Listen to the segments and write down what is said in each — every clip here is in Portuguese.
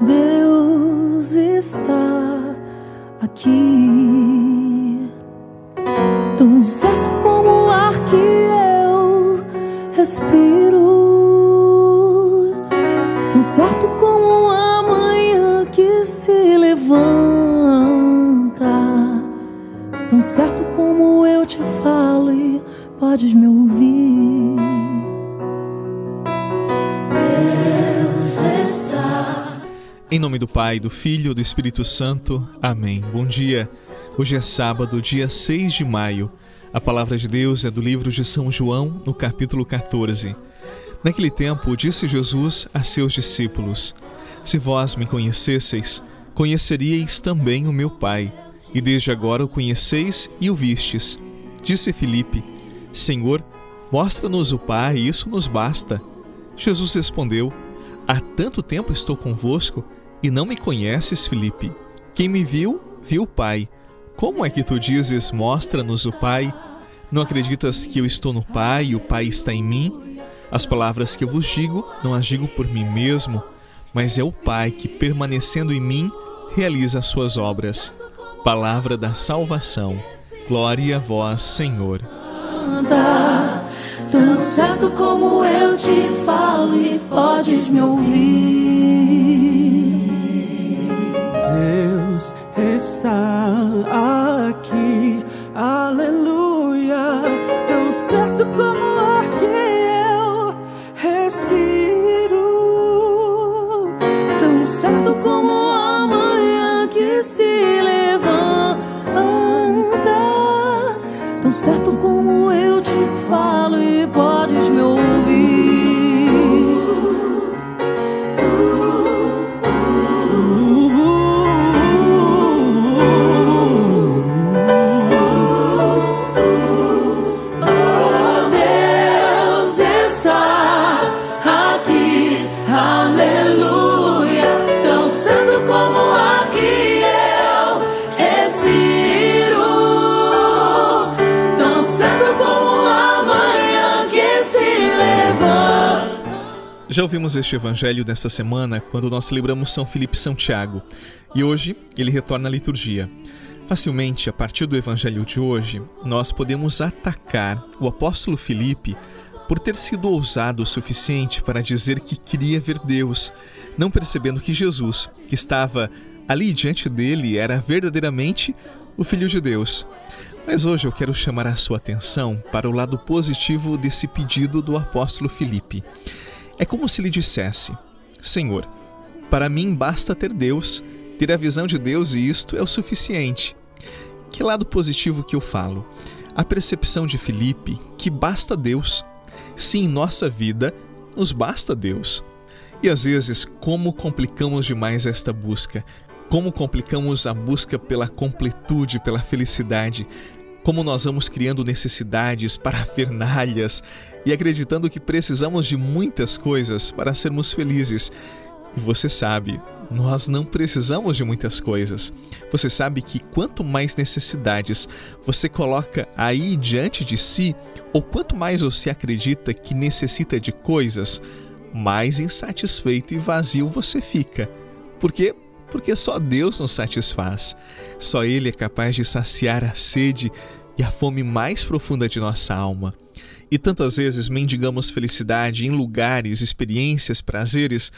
Deus está aqui. Tão certo como o ar que eu respiro. Tão certo como a manhã que se levanta. Tão certo como eu te falo e podes me ouvir. Em nome do Pai, do Filho e do Espírito Santo. Amém. Bom dia. Hoje é sábado, dia 6 de maio. A palavra de Deus é do livro de São João, no capítulo 14. Naquele tempo, disse Jesus a seus discípulos: Se vós me conhecesseis, conheceríeis também o meu Pai, e desde agora o conheceis e o vistes. Disse Filipe: Senhor, mostra-nos o Pai, e isso nos basta. Jesus respondeu: Há tanto tempo estou convosco e não me conheces, Filipe? Quem me viu, viu o Pai. Como é que tu dizes, mostra-nos o Pai? Não acreditas que eu estou no Pai e o Pai está em mim? As palavras que eu vos digo, não as digo por mim mesmo, mas é o Pai que, permanecendo em mim, realiza as suas obras. Palavra da salvação. Glória a vós, Senhor. Tão certo como eu te falo e podes me ouvir. Já ouvimos este evangelho nesta semana quando nós celebramos São Filipe São Tiago e hoje ele retorna à liturgia. Facilmente, a partir do evangelho de hoje, nós podemos atacar o apóstolo Filipe por ter sido ousado o suficiente para dizer que queria ver Deus, não percebendo que Jesus, que estava ali diante dele, era verdadeiramente o Filho de Deus. Mas hoje eu quero chamar a sua atenção para o lado positivo desse pedido do apóstolo Filipe. É como se lhe dissesse: Senhor, para mim basta ter Deus, ter a visão de Deus e isto é o suficiente. Que lado positivo que eu falo? A percepção de Filipe que basta Deus. Sim, em nossa vida nos basta Deus. E às vezes, como complicamos demais esta busca? Como complicamos a busca pela completude, pela felicidade? Como nós vamos criando necessidades, parafernalhas e acreditando que precisamos de muitas coisas para sermos felizes. E você sabe, nós não precisamos de muitas coisas. Você sabe que quanto mais necessidades você coloca aí diante de si, ou quanto mais você acredita que necessita de coisas, mais insatisfeito e vazio você fica. Por quê? Porque só Deus nos satisfaz. Só Ele é capaz de saciar a sede e a fome mais profunda de nossa alma. E tantas vezes mendigamos felicidade em lugares, experiências, prazeres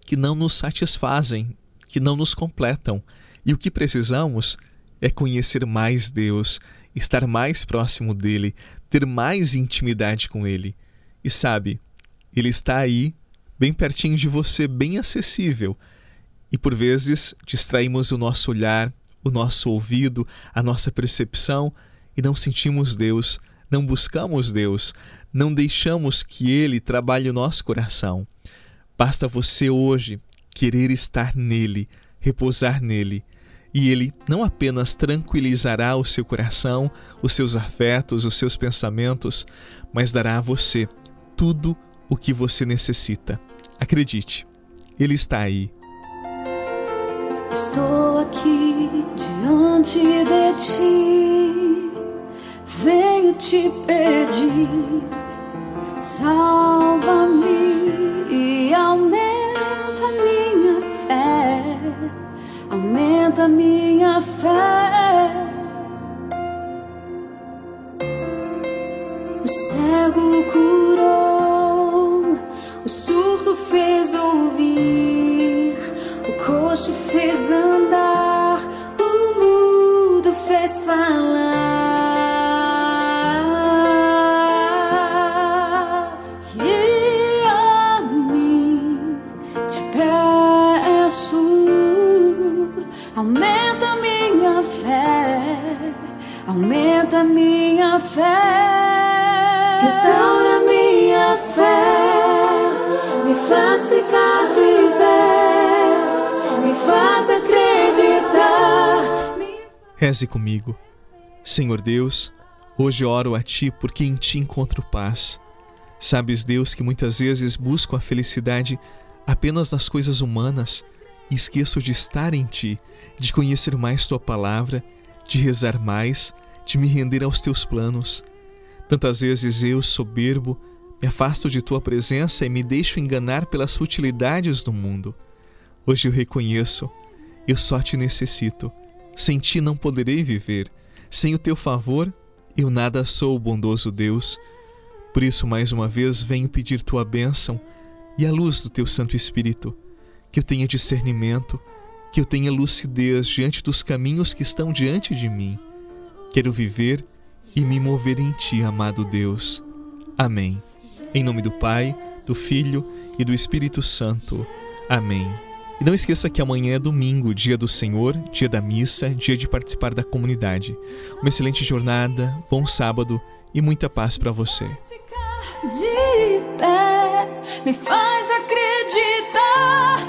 que não nos satisfazem, que não nos completam. E o que precisamos é conhecer mais Deus, estar mais próximo dele, ter mais intimidade com ele. E sabe, ele está aí, bem pertinho de você, bem acessível. E por vezes distraímos o nosso olhar, o nosso ouvido, a nossa percepção e não sentimos Deus, não buscamos Deus, não deixamos que Ele trabalhe o nosso coração. Basta você hoje querer estar nele, repousar nele, e Ele não apenas tranquilizará o seu coração, os seus afetos, os seus pensamentos, mas dará a você tudo o que você necessita. Acredite, Ele está aí Estou aqui diante de ti, venho te pedir, salva-me e aumenta minha fé. aumenta minha fé. O cego curou, fé, restaura minha fé, me faz ficar de pé, me faz acreditar. me Reze comigo. Senhor Deus, hoje oro a Ti porque em Ti encontro paz. Sabes, Deus, que muitas vezes busco a felicidade apenas nas coisas humanas e esqueço de estar em Ti, de conhecer mais Tua palavra, de rezar mais, de me render aos Teus planos. Tantas vezes eu, soberbo, me afasto de Tua presença e me deixo enganar pelas futilidades do mundo. Hoje eu reconheço, eu só Te necessito. Sem ti não poderei viver. Sem o teu favor, eu nada sou, bondoso Deus. Por isso, mais uma vez, venho pedir tua bênção e a luz do teu Santo Espírito, que eu tenha discernimento, que eu tenha lucidez diante dos caminhos que estão diante de mim. Quero viver e me mover em ti, amado Deus. Amém. Em nome do Pai, do Filho e do Espírito Santo. Amém. E não esqueça que amanhã é domingo, dia do Senhor, dia da missa, dia de participar da comunidade. Uma excelente jornada, bom sábado e muita paz para você. me faz acreditar,